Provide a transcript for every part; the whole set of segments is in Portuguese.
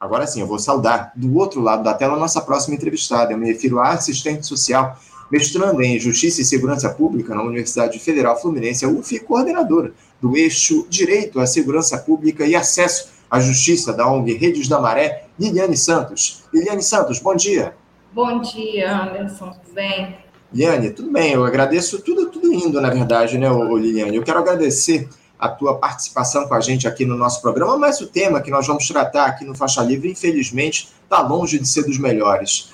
Agora sim, eu vou saudar do outro lado da tela a nossa próxima entrevistada. Eu me refiro à assistente social, mestranda em Justiça e Segurança Pública na Universidade Federal Fluminense, a UF, coordenadora do eixo Direito à Segurança Pública e Acesso à Justiça da ONG Redes da Maré, Liliane Santos. Liliane Santos, bom dia. Bom dia, Anderson, tudo bem? Liliane, tudo bem, eu agradeço tudo, tudo indo, na verdade, né, Liliane? Eu quero agradecer a tua participação com a gente aqui no nosso programa, mas o tema que nós vamos tratar aqui no Faixa Livre, infelizmente, está longe de ser dos melhores.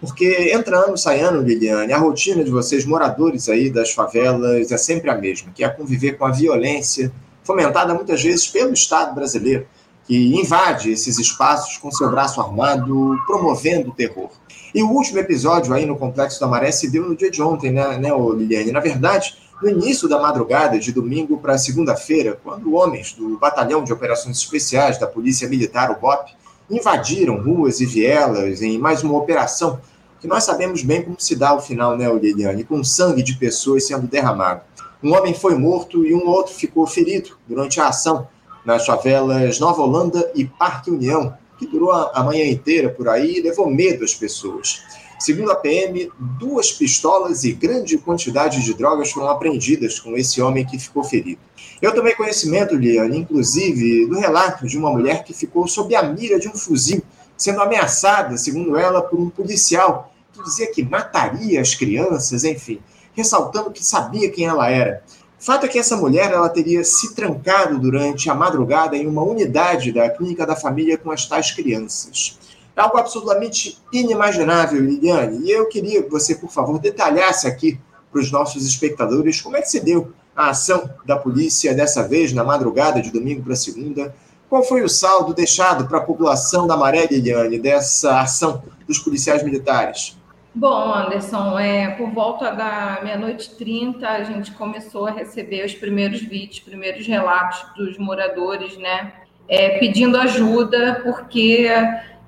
Porque entrando, saindo, Liliane, a rotina de vocês, moradores aí das favelas, é sempre a mesma, que é conviver com a violência, fomentada muitas vezes pelo Estado brasileiro, que invade esses espaços com seu braço armado, promovendo o terror. E o último episódio aí no Complexo da Maré se deu no dia de ontem, né, né Liliane? Na verdade, no início da madrugada de domingo para segunda-feira, quando homens do Batalhão de Operações Especiais da Polícia Militar, o BOP, invadiram ruas e vielas em mais uma operação que nós sabemos bem como se dá o final, né, Liliane, com sangue de pessoas sendo derramado. Um homem foi morto e um outro ficou ferido durante a ação nas favelas Nova Holanda e Parque União, que durou a manhã inteira por aí e levou medo às pessoas. Segundo a PM, duas pistolas e grande quantidade de drogas foram apreendidas com esse homem que ficou ferido. Eu tomei conhecimento, Liane, inclusive, do relato de uma mulher que ficou sob a mira de um fuzil, sendo ameaçada, segundo ela, por um policial que dizia que mataria as crianças, enfim, ressaltando que sabia quem ela era. Fato é que essa mulher ela teria se trancado durante a madrugada em uma unidade da clínica da família com as tais crianças. É algo absolutamente inimaginável, Liliane. E eu queria que você, por favor, detalhasse aqui para os nossos espectadores como é que se deu a ação da polícia dessa vez, na madrugada de domingo para segunda. Qual foi o saldo deixado para a população da Maré, Liliane, dessa ação dos policiais militares? Bom, Anderson, é, por volta da meia-noite e trinta, a gente começou a receber os primeiros vídeos, primeiros relatos dos moradores, né, é, pedindo ajuda, porque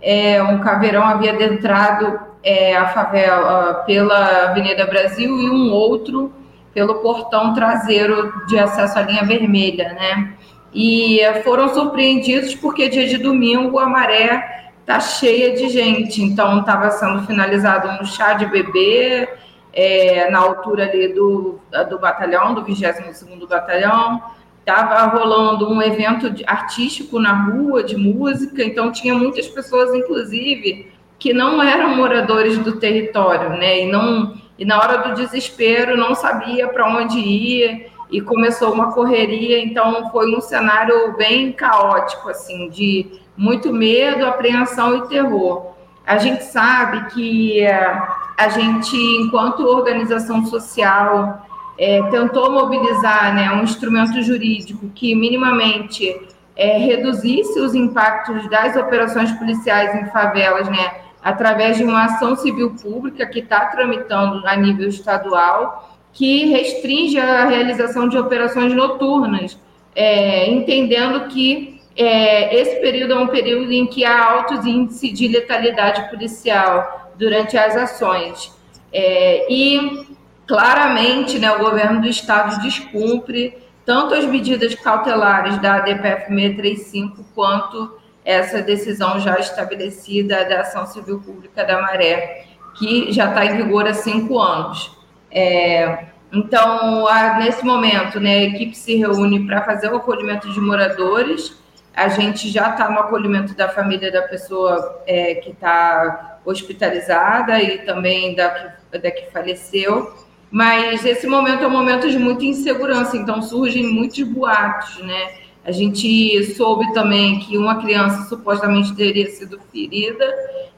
é, um caveirão havia adentrado é, a favela pela Avenida Brasil e um outro pelo portão traseiro de acesso à linha vermelha, né? E foram surpreendidos porque dia de domingo a maré tá cheia de gente, então estava sendo finalizado um chá de bebê é, na altura ali do, do batalhão, do 22º Batalhão, estava rolando um evento artístico na rua de música, então tinha muitas pessoas, inclusive, que não eram moradores do território, né? E não e na hora do desespero não sabia para onde ir. E começou uma correria, então foi um cenário bem caótico assim, de muito medo, apreensão e terror. A gente sabe que eh, a gente, enquanto organização social, é, tentou mobilizar né, um instrumento jurídico que minimamente é, reduzisse os impactos das operações policiais em favelas, né, através de uma ação civil pública que está tramitando a nível estadual, que restringe a realização de operações noturnas, é, entendendo que é, esse período é um período em que há altos índices de letalidade policial durante as ações. É, e claramente né, o governo do estado descumpre tanto as medidas cautelares da DPF 635 quanto essa decisão já estabelecida da ação civil pública da Maré, que já está em vigor há cinco anos. É, então, nesse momento, né, a equipe se reúne para fazer o acolhimento de moradores. A gente já está no acolhimento da família da pessoa é, que está hospitalizada e também da, da que faleceu. Mas esse momento é um momento de muita insegurança, então surgem muitos boatos, né? A gente soube também que uma criança supostamente teria sido ferida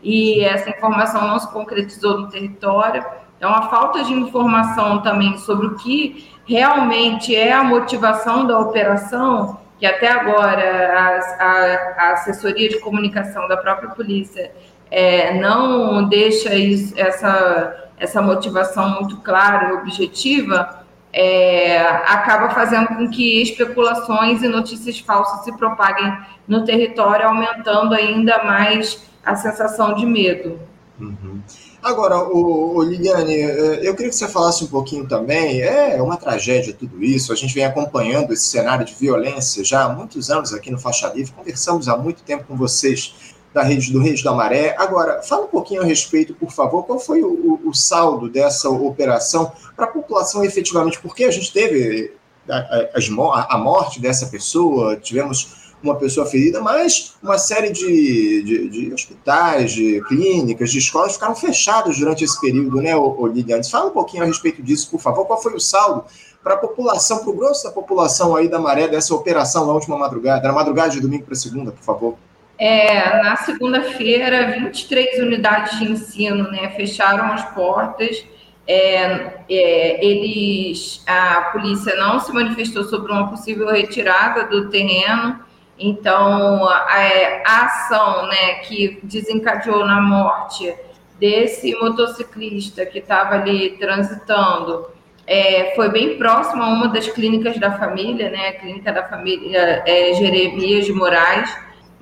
e essa informação não se concretizou no território. É uma falta de informação também sobre o que realmente é a motivação da operação, que até agora a, a, a assessoria de comunicação da própria polícia é, não deixa isso, essa essa motivação muito clara e objetiva, é, acaba fazendo com que especulações e notícias falsas se propaguem no território, aumentando ainda mais a sensação de medo. Uhum. Agora, o, o, Liliane, é, eu queria que você falasse um pouquinho também. É uma tragédia tudo isso. A gente vem acompanhando esse cenário de violência já há muitos anos aqui no Faixa Livre. Conversamos há muito tempo com vocês da rede do Reis da Maré. Agora, fala um pouquinho a respeito, por favor, qual foi o, o saldo dessa operação para a população efetivamente, porque a gente teve a, a, a, morte dessa pessoa, tivemos uma pessoa ferida, mas uma série de, de, de, hospitais, de clínicas, de escolas ficaram fechados durante esse período, né, Liliane? Fala um pouquinho a respeito disso, por favor. Qual foi o saldo para a população, para o grosso da população aí da Maré, dessa operação na última madrugada, na madrugada de domingo para segunda, por favor? É, na segunda-feira, 23 unidades de ensino né, fecharam as portas. É, é, eles, a polícia não se manifestou sobre uma possível retirada do terreno. Então, a, a ação né, que desencadeou na morte desse motociclista que estava ali transitando é, foi bem próximo a uma das clínicas da família, né, a clínica da família é, Jeremias de Moraes.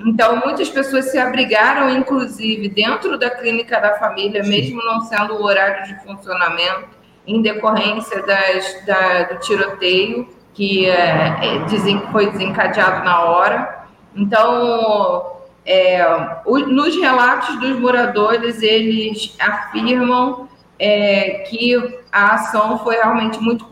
Então, muitas pessoas se abrigaram, inclusive, dentro da clínica da família, mesmo não sendo o horário de funcionamento, em decorrência das, da, do tiroteio que é, é, foi desencadeado na hora. Então, é, o, nos relatos dos moradores, eles afirmam é, que a ação foi realmente muito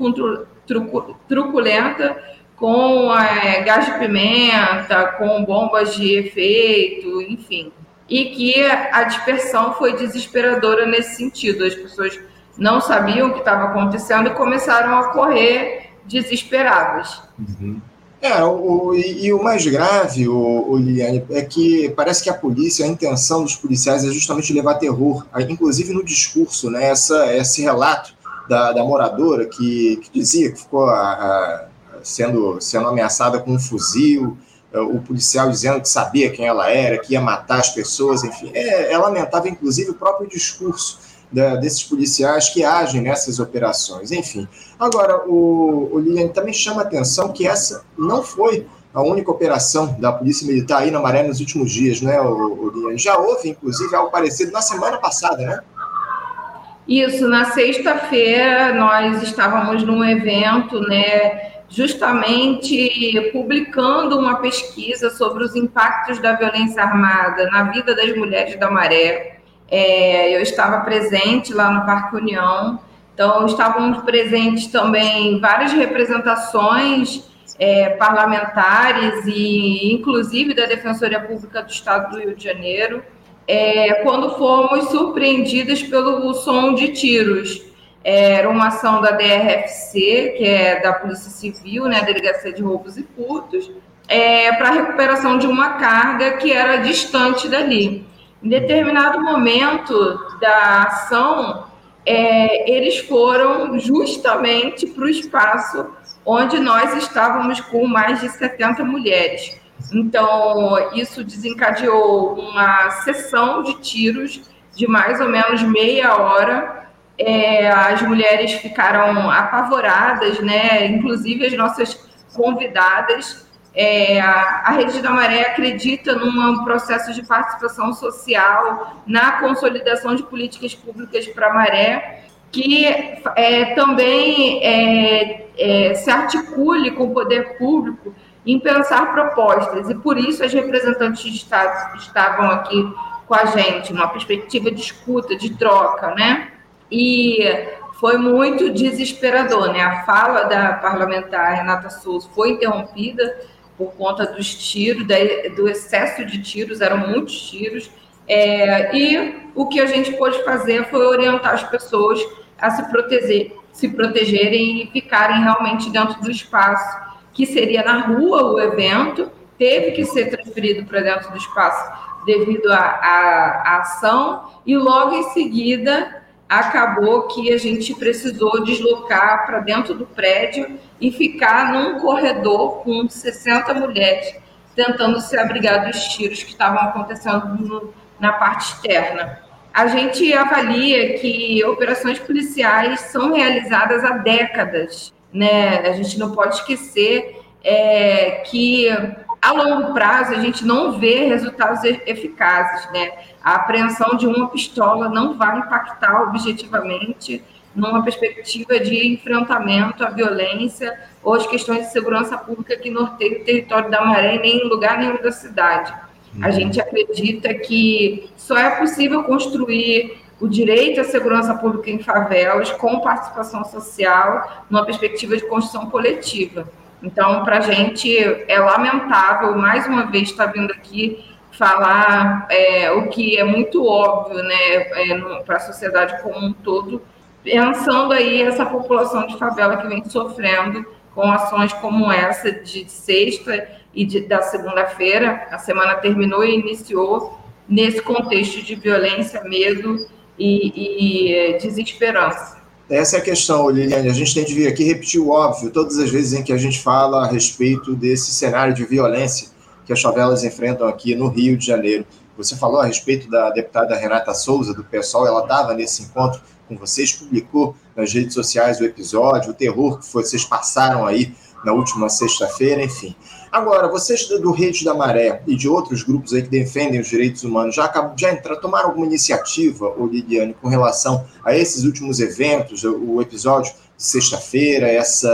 truculenta, com é, gás de pimenta, com bombas de efeito, enfim. E que a dispersão foi desesperadora nesse sentido. As pessoas não sabiam o que estava acontecendo e começaram a correr desesperadas. Uhum. É, o, e, e, o mais grave, o, o Liliane, é que parece que a polícia, a intenção dos policiais é justamente levar terror, inclusive no discurso, né? Essa, esse relato da, da moradora que, que, dizia que ficou a, a, sendo, sendo ameaçada com um fuzil, é, o policial dizendo que sabia quem ela era, que ia matar as pessoas, enfim. É, é lamentável, inclusive, o próprio discurso da, desses policiais que agem nessas operações. Enfim, agora, o, o Liliane também chama a atenção que essa não foi a única operação da Polícia Militar aí na Maré nos últimos dias, né, o, Liliane? Já houve, inclusive, algo parecido na semana passada, né? Isso, na sexta-feira nós estávamos num evento, né, justamente publicando uma pesquisa sobre os impactos da violência armada na vida das mulheres da Maré. É, eu estava presente lá no Parque União, então estávamos presentes também várias representações é, parlamentares e inclusive da Defensoria Pública do Estado do Rio de Janeiro, é, quando fomos surpreendidas pelo som de tiros. Era uma ação da DRFC, que é da Polícia Civil, né, Delegacia de Roubos e Furtos, é, para recuperação de uma carga que era distante dali. Em determinado momento da ação, é, eles foram justamente para o espaço onde nós estávamos com mais de 70 mulheres. Então, isso desencadeou uma sessão de tiros de mais ou menos meia hora. É, as mulheres ficaram apavoradas, né? Inclusive as nossas convidadas é, a, a Rede da Maré acredita num processo de participação social, na consolidação de políticas públicas para a maré, que é, também é, é, se articule com o poder público em pensar propostas. E por isso as representantes de Estado estavam aqui com a gente, numa perspectiva de escuta, de troca, né? E foi muito desesperador, né? A fala da parlamentar Renata Souza foi interrompida por conta dos tiros, do excesso de tiros, eram muitos tiros. É, e o que a gente pôde fazer foi orientar as pessoas a se proteger, se protegerem e ficarem realmente dentro do espaço, que seria na rua o evento, teve que ser transferido para dentro do espaço devido à ação, e logo em seguida acabou que a gente precisou deslocar para dentro do prédio e ficar num corredor com 60 mulheres tentando se abrigar dos tiros que estavam acontecendo no, na parte externa. A gente avalia que operações policiais são realizadas há décadas, né? A gente não pode esquecer é, que a longo prazo a gente não vê resultados eficazes, né? A apreensão de uma pistola não vai impactar objetivamente numa perspectiva de enfrentamento à violência ou as questões de segurança pública que norteiam o território da Maré nem em lugar nenhum da cidade. A gente acredita que só é possível construir o direito à segurança pública em favelas com participação social numa perspectiva de construção coletiva. Então, para a gente é lamentável, mais uma vez, estar tá vindo aqui falar é, o que é muito óbvio né, é, para a sociedade como um todo, pensando aí essa população de favela que vem sofrendo com ações como essa de sexta e de, da segunda-feira. A semana terminou e iniciou nesse contexto de violência, medo e, e é, desesperança. Essa é a questão, Liliane. A gente tem de vir aqui repetir o óbvio todas as vezes em que a gente fala a respeito desse cenário de violência que as favelas enfrentam aqui no Rio de Janeiro. Você falou a respeito da deputada Renata Souza, do PSOL, ela estava nesse encontro com vocês, publicou nas redes sociais o episódio, o terror que vocês passaram aí na última sexta-feira, enfim. Agora, vocês do Rede da Maré e de outros grupos aí que defendem os direitos humanos já, já entraram, tomaram alguma iniciativa, Liliane, com relação a esses últimos eventos, o, episódio de sexta-feira, essa,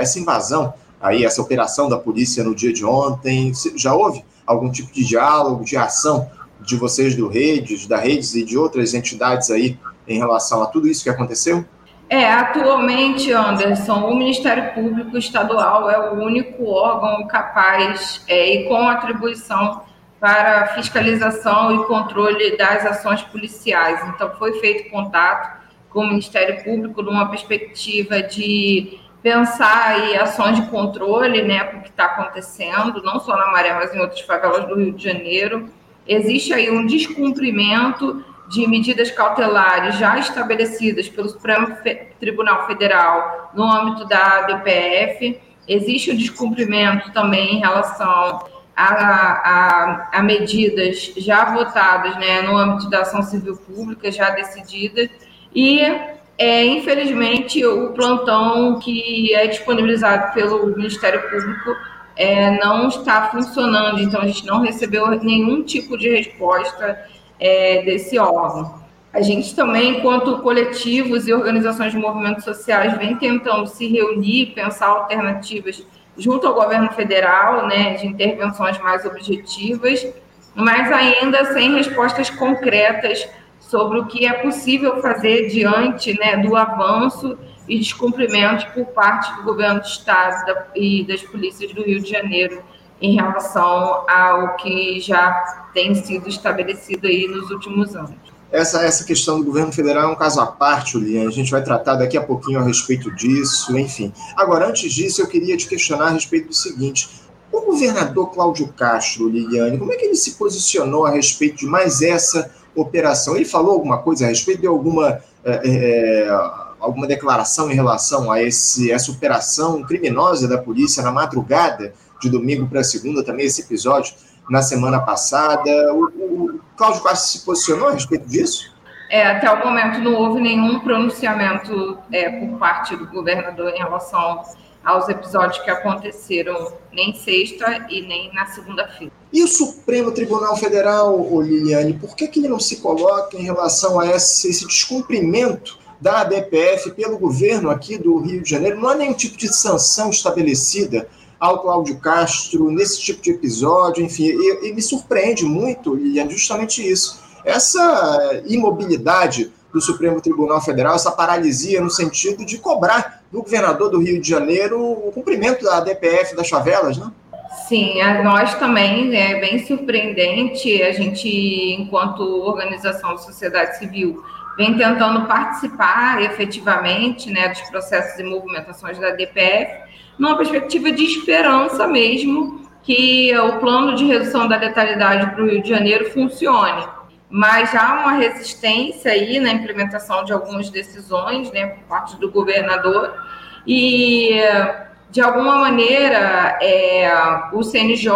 essa invasão aí, essa operação da polícia no dia de ontem? Já houve algum tipo de diálogo, de ação de vocês do Redes, da Redes e de outras entidades aí em relação a tudo isso que aconteceu? É, atualmente, Anderson, o Ministério Público Estadual é o único órgão capaz é, e com atribuição para fiscalização e controle das ações policiais. Então, foi feito contato com o Ministério Público numa perspectiva de pensar aí ações de controle, né, para o que está acontecendo, não só na Maré, mas em outras favelas do Rio de Janeiro. Existe aí um descumprimento de medidas cautelares já estabelecidas pelo Supremo Tribunal Federal no âmbito da DPF. Existe o descumprimento também em relação a, a, a medidas já votadas né, no âmbito da ação civil pública, já decididas, e é, infelizmente o plantão que é disponibilizado pelo Ministério Público é, não está funcionando, então a gente não recebeu nenhum tipo de resposta é, desse órgão. A gente também, enquanto coletivos e organizações de movimentos sociais, vem tentando se reunir, pensar alternativas junto ao governo federal, né, de intervenções mais objetivas, mas ainda sem respostas concretas sobre o que é possível fazer diante né, do avanço e descumprimento por parte do governo do Estado e das polícias do Rio de Janeiro em relação ao que já tem sido estabelecido aí nos últimos anos. Essa, essa questão do governo federal é um caso à parte, Liane. A gente vai tratar daqui a pouquinho a respeito disso, enfim. Agora, antes disso, eu queria te questionar a respeito do seguinte: o governador Cláudio Castro, Liliane, como é que ele se posicionou a respeito de mais essa operação? Ele falou alguma coisa a respeito? de alguma, é, é, alguma declaração em relação a esse, essa operação criminosa da polícia na madrugada de domingo para segunda, também esse episódio na semana passada. O, o Cláudio Castro se posicionou a respeito disso? É, até o momento não houve nenhum pronunciamento é, por parte do governador em relação aos episódios que aconteceram nem sexta e nem na segunda-feira. E o Supremo Tribunal Federal, Liliane, por que, que ele não se coloca em relação a esse, esse descumprimento da ADPF pelo governo aqui do Rio de Janeiro? Não há nenhum tipo de sanção estabelecida ao Cláudio Castro nesse tipo de episódio, enfim, e, e me surpreende muito, Liliane, justamente isso. Essa imobilidade do Supremo Tribunal Federal, essa paralisia no sentido de cobrar do governador do Rio de Janeiro o cumprimento da DPF das favelas, né? Sim, a nós também é bem surpreendente. A gente, enquanto organização da sociedade civil, vem tentando participar efetivamente né, dos processos e movimentações da DPF, numa perspectiva de esperança mesmo que o plano de redução da letalidade para o Rio de Janeiro funcione. Mas há uma resistência aí na implementação de algumas decisões né, por parte do governador e, de alguma maneira, é, o CNJ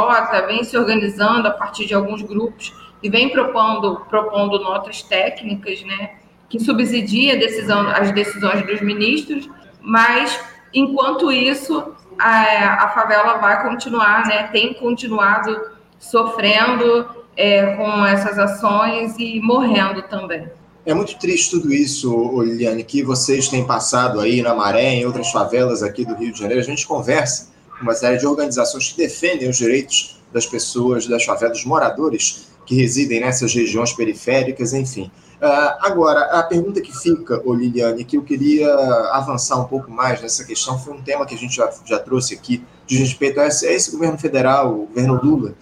vem se organizando a partir de alguns grupos e vem propondo, propondo notas técnicas né, que subsidia decisão, as decisões dos ministros, mas Enquanto isso, a, a favela vai continuar, né, tem continuado sofrendo é, com essas ações e morrendo também. É muito triste tudo isso, Liliane, que vocês têm passado aí na Maré, em outras favelas aqui do Rio de Janeiro. A gente conversa com uma série de organizações que defendem os direitos das pessoas das favelas, dos moradores que residem nessas regiões periféricas, enfim. Uh, agora, a pergunta que fica, ô Liliane, que eu queria avançar um pouco mais nessa questão, foi um tema que a gente já, já trouxe aqui, de respeito a esse, a esse governo federal, o governo Lula,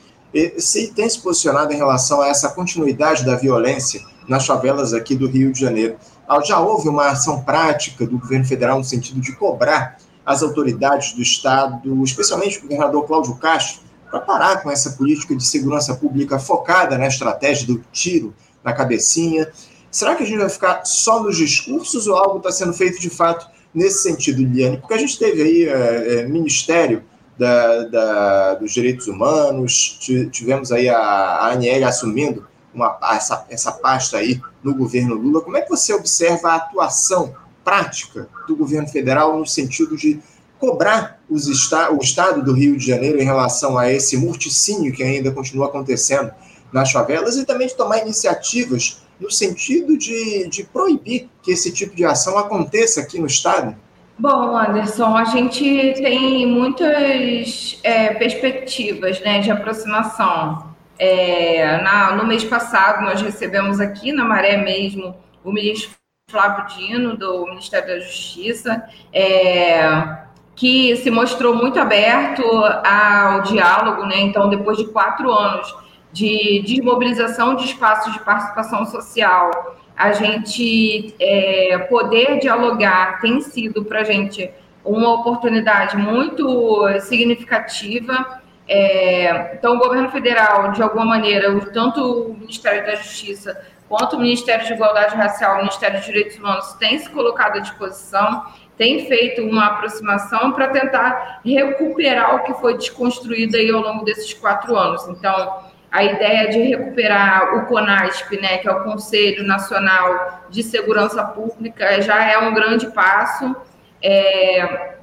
se tem se posicionado em relação a essa continuidade da violência nas favelas aqui do Rio de Janeiro. Ah, já houve uma ação prática do governo federal no sentido de cobrar as autoridades do Estado, especialmente o governador Cláudio Castro, para parar com essa política de segurança pública focada na estratégia do tiro na cabecinha. Será que a gente vai ficar só nos discursos ou algo está sendo feito de fato nesse sentido, Liane? Porque a gente teve aí é, é, Ministério da, da, dos Direitos Humanos, tivemos aí a, a Aniele assumindo uma, essa, essa pasta aí no governo Lula. Como é que você observa a atuação prática do governo federal no sentido de cobrar os esta o Estado do Rio de Janeiro em relação a esse morticínio que ainda continua acontecendo nas favelas e também de tomar iniciativas no sentido de, de proibir que esse tipo de ação aconteça aqui no Estado? Bom, Anderson, a gente tem muitas é, perspectivas né, de aproximação. É, na, no mês passado, nós recebemos aqui na Maré mesmo o ministro Flávio Dino, do Ministério da Justiça, é, que se mostrou muito aberto ao diálogo, né? Então, depois de quatro anos de desmobilização de espaços de participação social, a gente é, poder dialogar tem sido para a gente uma oportunidade muito significativa. É, então, o governo federal, de alguma maneira, tanto o Ministério da Justiça quanto o Ministério de Igualdade Racial, o Ministério dos Direitos Humanos, tem se colocado à disposição tem feito uma aproximação para tentar recuperar o que foi desconstruído aí ao longo desses quatro anos. Então, a ideia de recuperar o CONASP, né, que é o Conselho Nacional de Segurança Pública, já é um grande passo. É,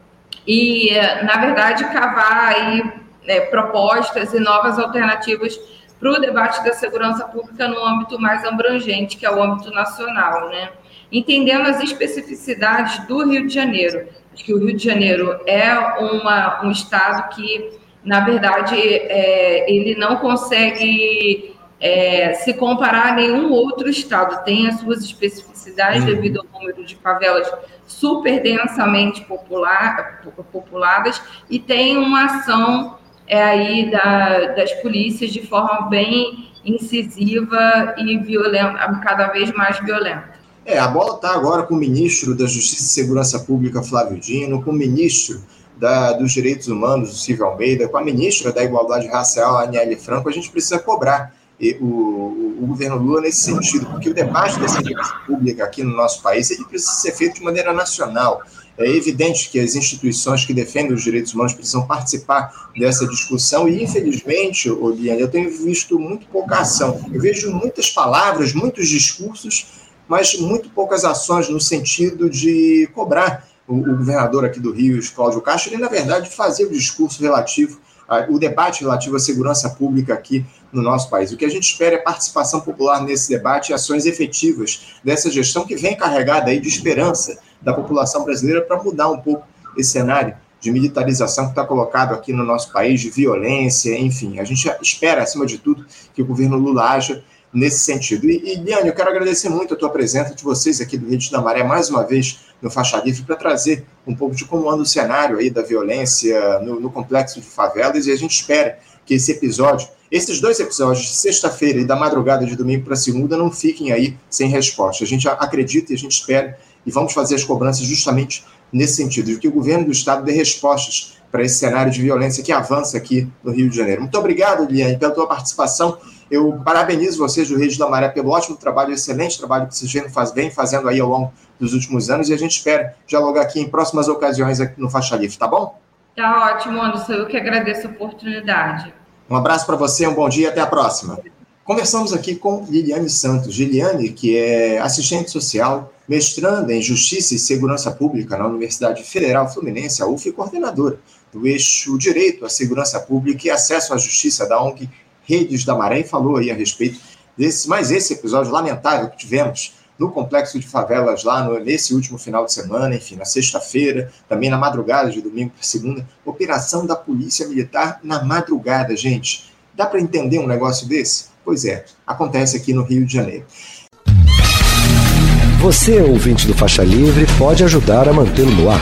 e, na verdade, cavar aí né, propostas e novas alternativas para o debate da segurança pública no âmbito mais abrangente, que é o âmbito nacional, né? entendendo as especificidades do Rio de Janeiro. Que o Rio de Janeiro é uma, um estado que, na verdade, é, ele não consegue é, se comparar a nenhum outro estado. Tem as suas especificidades uhum. devido ao número de favelas super densamente popular, populadas e tem uma ação é, aí da, das polícias de forma bem incisiva e violenta, cada vez mais violenta. É, a bola está agora com o ministro da Justiça e Segurança Pública, Flávio Dino, com o ministro da, dos Direitos Humanos, o Silvio Almeida, com a ministra da Igualdade Racial, Aniele Franco. A gente precisa cobrar o, o, o, governo Lula nesse sentido, porque o debate da segurança pública aqui no nosso país ele precisa ser feito de maneira nacional. É evidente que as instituições que defendem os direitos humanos precisam participar dessa discussão e, infelizmente, Oliane, eu tenho visto muito pouca ação. Eu vejo muitas palavras, muitos discursos, mas muito poucas ações no sentido de cobrar o, o governador aqui do Rio, Cláudio Castro, ele, na verdade, fazer o discurso relativo, a, o debate relativo à segurança pública aqui no nosso país. O que a gente espera é participação popular nesse debate e ações efetivas dessa gestão que vem carregada aí de esperança da população brasileira para mudar um pouco esse cenário de militarização que está colocado aqui no nosso país, de violência, enfim. A gente espera, acima de tudo, que o governo Lula haja nesse sentido. E, e Liane, eu quero agradecer muito a tua presença de vocês aqui do Rio da Maré, mais uma vez no Faixa Livre, para trazer um pouco de como anda o cenário aí da violência no, no complexo de favelas, e a gente espera que esse episódio, esses dois episódios de sexta-feira e da madrugada de domingo para segunda, não fiquem aí sem resposta. A gente acredita e a gente espera, e vamos fazer as cobranças justamente nesse sentido, de que o governo do Estado dê respostas para esse cenário de violência que avança aqui no Rio de Janeiro. Muito obrigado, Liane, pela tua participação eu parabenizo vocês do Rio da Maré pelo ótimo trabalho, excelente trabalho que vocês vêm fazendo aí ao longo dos últimos anos e a gente espera dialogar aqui em próximas ocasiões aqui no Faixa Livre, tá bom? Tá ótimo, Anderson. Eu que agradeço a oportunidade. Um abraço para você, um bom dia, até a próxima. Conversamos aqui com Liliane Santos. Liliane, que é assistente social, mestranda em Justiça e Segurança Pública na Universidade Federal Fluminense, a UF, e coordenadora do eixo Direito à Segurança Pública e Acesso à Justiça da ONG Redes da Maré e falou aí a respeito desse, mais esse episódio lamentável que tivemos no complexo de favelas lá no, nesse último final de semana, enfim, na sexta-feira, também na madrugada de domingo para segunda, operação da Polícia Militar na madrugada, gente. Dá para entender um negócio desse? Pois é, acontece aqui no Rio de Janeiro. Você, ouvinte do Faixa Livre, pode ajudar a mantê-lo no ar.